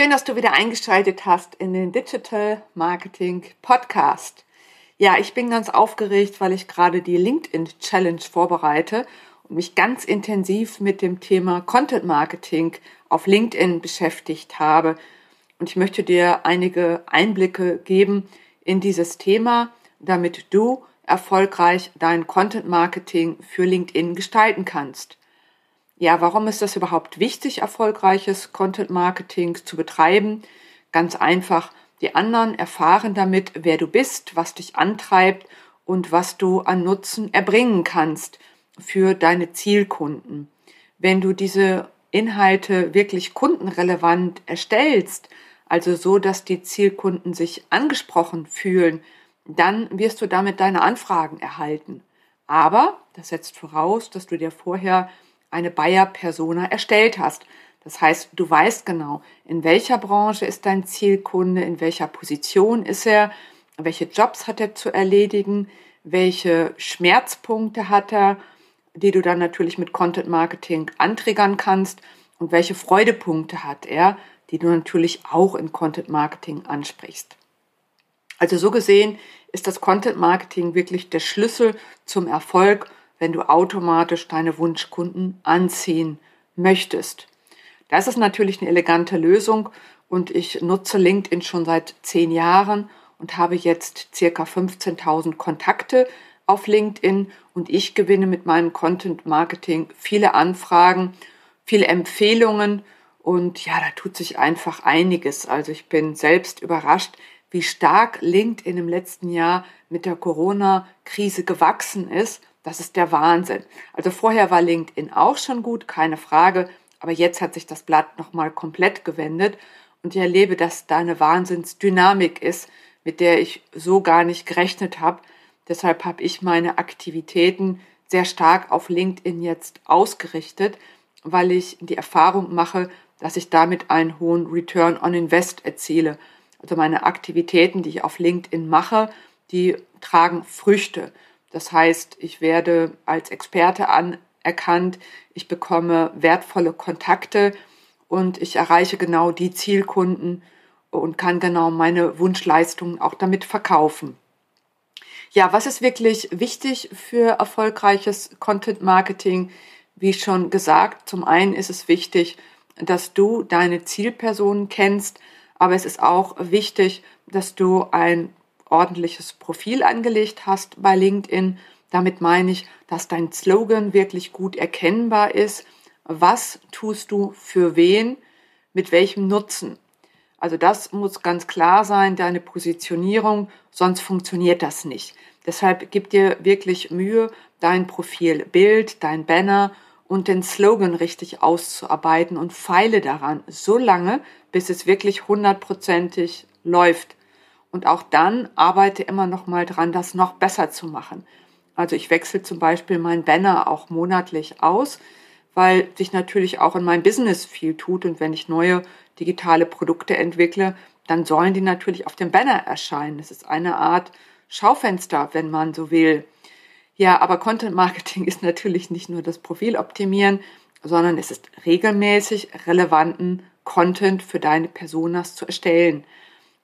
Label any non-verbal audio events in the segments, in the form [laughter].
Schön, dass du wieder eingeschaltet hast in den Digital Marketing Podcast. Ja, ich bin ganz aufgeregt, weil ich gerade die LinkedIn Challenge vorbereite und mich ganz intensiv mit dem Thema Content Marketing auf LinkedIn beschäftigt habe. Und ich möchte dir einige Einblicke geben in dieses Thema, damit du erfolgreich dein Content Marketing für LinkedIn gestalten kannst. Ja, warum ist das überhaupt wichtig, erfolgreiches Content Marketing zu betreiben? Ganz einfach, die anderen erfahren damit, wer du bist, was dich antreibt und was du an Nutzen erbringen kannst für deine Zielkunden. Wenn du diese Inhalte wirklich kundenrelevant erstellst, also so, dass die Zielkunden sich angesprochen fühlen, dann wirst du damit deine Anfragen erhalten. Aber das setzt voraus, dass du dir vorher eine Bayer-Persona erstellt hast. Das heißt, du weißt genau, in welcher Branche ist dein Zielkunde, in welcher Position ist er, welche Jobs hat er zu erledigen, welche Schmerzpunkte hat er, die du dann natürlich mit Content Marketing antriggern kannst und welche Freudepunkte hat er, die du natürlich auch in Content Marketing ansprichst. Also so gesehen ist das Content Marketing wirklich der Schlüssel zum Erfolg wenn du automatisch deine Wunschkunden anziehen möchtest. Das ist natürlich eine elegante Lösung und ich nutze LinkedIn schon seit zehn Jahren und habe jetzt circa 15.000 Kontakte auf LinkedIn und ich gewinne mit meinem Content Marketing viele Anfragen, viele Empfehlungen und ja, da tut sich einfach einiges. Also ich bin selbst überrascht, wie stark LinkedIn im letzten Jahr mit der Corona-Krise gewachsen ist das ist der Wahnsinn. Also vorher war LinkedIn auch schon gut, keine Frage, aber jetzt hat sich das Blatt nochmal komplett gewendet und ich erlebe, dass da eine Wahnsinnsdynamik ist, mit der ich so gar nicht gerechnet habe. Deshalb habe ich meine Aktivitäten sehr stark auf LinkedIn jetzt ausgerichtet, weil ich die Erfahrung mache, dass ich damit einen hohen Return on Invest erziele. Also meine Aktivitäten, die ich auf LinkedIn mache, die tragen Früchte. Das heißt, ich werde als Experte anerkannt, ich bekomme wertvolle Kontakte und ich erreiche genau die Zielkunden und kann genau meine Wunschleistungen auch damit verkaufen. Ja, was ist wirklich wichtig für erfolgreiches Content Marketing? Wie schon gesagt, zum einen ist es wichtig, dass du deine Zielpersonen kennst, aber es ist auch wichtig, dass du ein ordentliches Profil angelegt hast bei LinkedIn. Damit meine ich, dass dein Slogan wirklich gut erkennbar ist. Was tust du für wen, mit welchem Nutzen? Also das muss ganz klar sein, deine Positionierung, sonst funktioniert das nicht. Deshalb gib dir wirklich Mühe, dein Profilbild, dein Banner und den Slogan richtig auszuarbeiten und feile daran so lange, bis es wirklich hundertprozentig läuft. Und auch dann arbeite immer noch mal dran, das noch besser zu machen. Also ich wechsle zum Beispiel mein Banner auch monatlich aus, weil sich natürlich auch in meinem Business viel tut. Und wenn ich neue digitale Produkte entwickle, dann sollen die natürlich auf dem Banner erscheinen. Das ist eine Art Schaufenster, wenn man so will. Ja, aber Content Marketing [laughs] ist natürlich nicht nur das Profil optimieren, sondern es ist regelmäßig relevanten Content für deine Personas zu erstellen.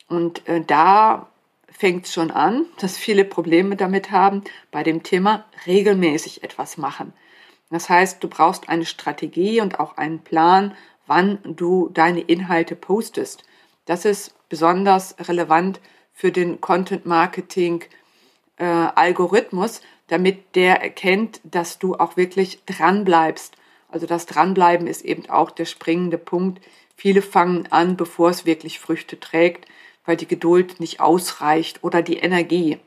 Und äh, da fängt es schon an, dass viele Probleme damit haben bei dem Thema regelmäßig etwas machen. Das heißt, du brauchst eine Strategie und auch einen Plan, wann du deine Inhalte postest. Das ist besonders relevant für den Content Marketing äh, Algorithmus, damit der erkennt, dass du auch wirklich dran bleibst. Also das Dranbleiben ist eben auch der springende Punkt. Viele fangen an, bevor es wirklich Früchte trägt weil die Geduld nicht ausreicht oder die Energie.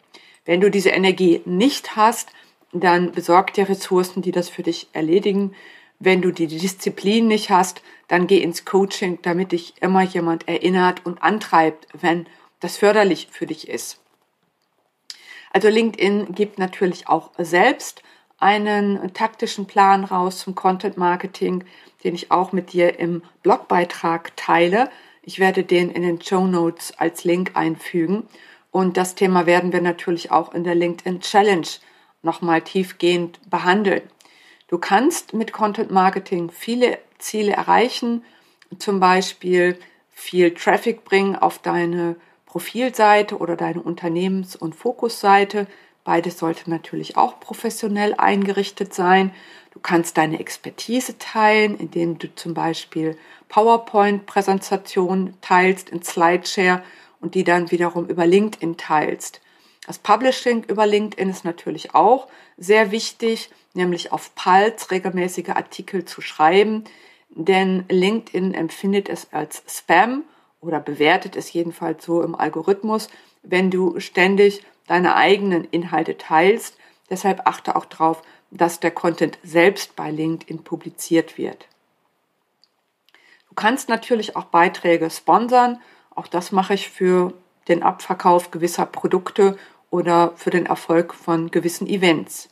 Wenn du diese Energie nicht hast, dann besorg dir Ressourcen, die das für dich erledigen. Wenn du die Disziplin nicht hast, dann geh ins Coaching, damit dich immer jemand erinnert und antreibt, wenn das förderlich für dich ist. Also LinkedIn gibt natürlich auch selbst einen taktischen Plan raus zum Content Marketing, den ich auch mit dir im Blogbeitrag teile. Ich werde den in den Show Notes als Link einfügen. Und das Thema werden wir natürlich auch in der LinkedIn Challenge nochmal tiefgehend behandeln. Du kannst mit Content Marketing viele Ziele erreichen, zum Beispiel viel Traffic bringen auf deine Profilseite oder deine Unternehmens- und Fokusseite. Beides sollte natürlich auch professionell eingerichtet sein. Du kannst deine Expertise teilen, indem du zum Beispiel PowerPoint-Präsentationen teilst in Slideshare und die dann wiederum über LinkedIn teilst. Das Publishing über LinkedIn ist natürlich auch sehr wichtig, nämlich auf Pulse regelmäßige Artikel zu schreiben, denn LinkedIn empfindet es als Spam oder bewertet es jedenfalls so im Algorithmus, wenn du ständig deine eigenen Inhalte teilst. Deshalb achte auch darauf, dass der Content selbst bei LinkedIn publiziert wird. Du kannst natürlich auch Beiträge sponsern. Auch das mache ich für den Abverkauf gewisser Produkte oder für den Erfolg von gewissen Events.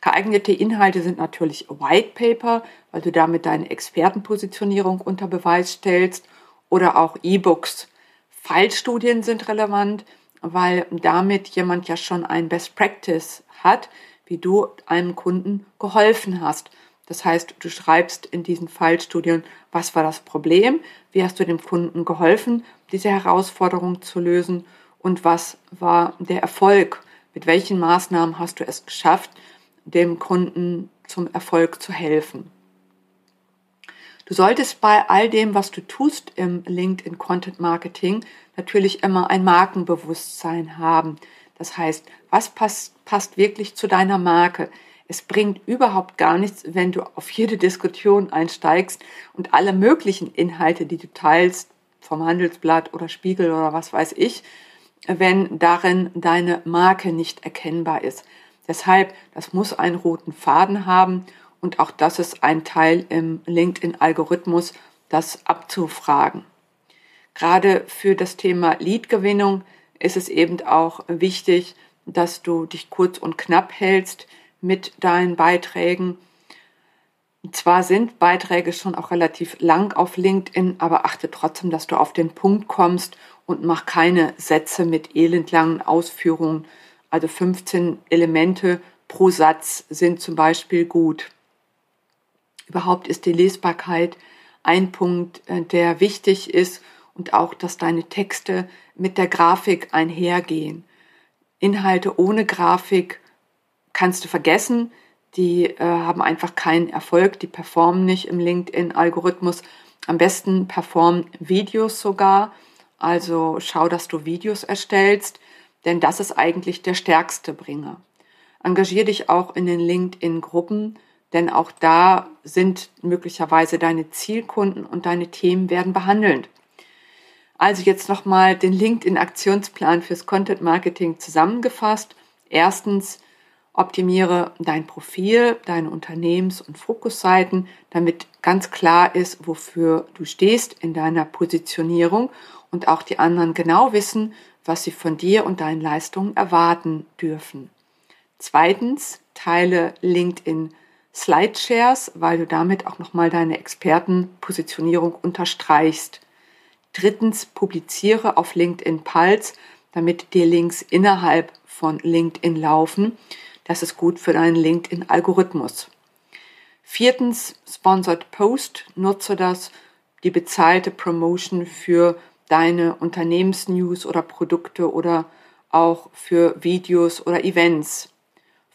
Geeignete Inhalte sind natürlich White Paper, weil du damit deine Expertenpositionierung unter Beweis stellst, oder auch E-Books. Fallstudien sind relevant, weil damit jemand ja schon ein Best Practice hat, wie du einem Kunden geholfen hast. Das heißt, du schreibst in diesen Fallstudien, was war das Problem, wie hast du dem Kunden geholfen, diese Herausforderung zu lösen und was war der Erfolg, mit welchen Maßnahmen hast du es geschafft, dem Kunden zum Erfolg zu helfen. Du solltest bei all dem, was du tust im LinkedIn Content Marketing, natürlich immer ein Markenbewusstsein haben. Das heißt, was passt, passt wirklich zu deiner Marke? Es bringt überhaupt gar nichts, wenn du auf jede Diskussion einsteigst und alle möglichen Inhalte, die du teilst, vom Handelsblatt oder Spiegel oder was weiß ich, wenn darin deine Marke nicht erkennbar ist. Deshalb, das muss einen roten Faden haben und auch das ist ein Teil im LinkedIn-Algorithmus, das abzufragen. Gerade für das Thema Leadgewinnung ist es eben auch wichtig, dass du dich kurz und knapp hältst mit deinen Beiträgen. Zwar sind Beiträge schon auch relativ lang auf LinkedIn, aber achte trotzdem, dass du auf den Punkt kommst und mach keine Sätze mit elendlangen Ausführungen. Also 15 Elemente pro Satz sind zum Beispiel gut. Überhaupt ist die Lesbarkeit ein Punkt, äh, der wichtig ist und auch, dass deine Texte mit der Grafik einhergehen. Inhalte ohne Grafik kannst du vergessen. Die äh, haben einfach keinen Erfolg, die performen nicht im LinkedIn-Algorithmus. Am besten performen Videos sogar. Also schau, dass du Videos erstellst, denn das ist eigentlich der stärkste Bringer. Engagier dich auch in den LinkedIn-Gruppen denn auch da sind möglicherweise deine Zielkunden und deine Themen werden behandelt. Also jetzt nochmal den LinkedIn-Aktionsplan fürs Content Marketing zusammengefasst. Erstens, optimiere dein Profil, deine Unternehmens- und Fokusseiten, damit ganz klar ist, wofür du stehst in deiner Positionierung und auch die anderen genau wissen, was sie von dir und deinen Leistungen erwarten dürfen. Zweitens, teile LinkedIn Slideshares, weil du damit auch nochmal deine Expertenpositionierung unterstreichst. Drittens, publiziere auf LinkedIn Pulse, damit dir Links innerhalb von LinkedIn laufen. Das ist gut für deinen LinkedIn-Algorithmus. Viertens, Sponsored Post, nutze das, die bezahlte Promotion für deine Unternehmensnews oder Produkte oder auch für Videos oder Events.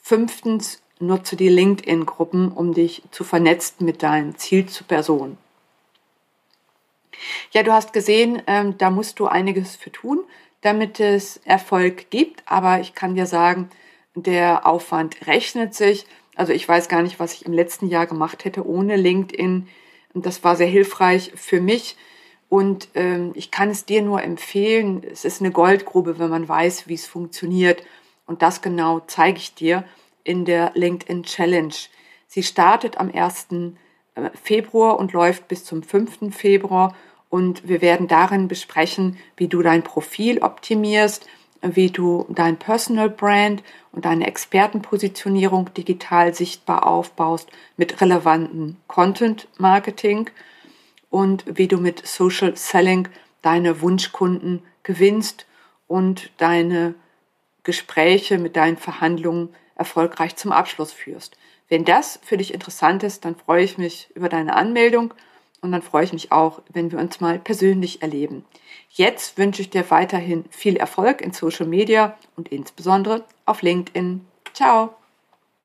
Fünftens, nutze die LinkedIn-Gruppen, um dich zu vernetzen mit deinen Zielpersonen. Ja, du hast gesehen, ähm, da musst du einiges für tun, damit es Erfolg gibt. Aber ich kann dir sagen, der Aufwand rechnet sich. Also ich weiß gar nicht, was ich im letzten Jahr gemacht hätte ohne LinkedIn. Das war sehr hilfreich für mich. Und ähm, ich kann es dir nur empfehlen. Es ist eine Goldgrube, wenn man weiß, wie es funktioniert. Und das genau zeige ich dir in der LinkedIn Challenge. Sie startet am 1. Äh, Februar und läuft bis zum 5. Februar und wir werden darin besprechen, wie du dein Profil optimierst, wie du dein Personal Brand und deine Expertenpositionierung digital sichtbar aufbaust mit relevanten Content Marketing und wie du mit Social Selling deine Wunschkunden gewinnst und deine Gespräche mit deinen Verhandlungen erfolgreich zum Abschluss führst. Wenn das für dich interessant ist, dann freue ich mich über deine Anmeldung und dann freue ich mich auch, wenn wir uns mal persönlich erleben. Jetzt wünsche ich dir weiterhin viel Erfolg in Social Media und insbesondere auf LinkedIn. Ciao!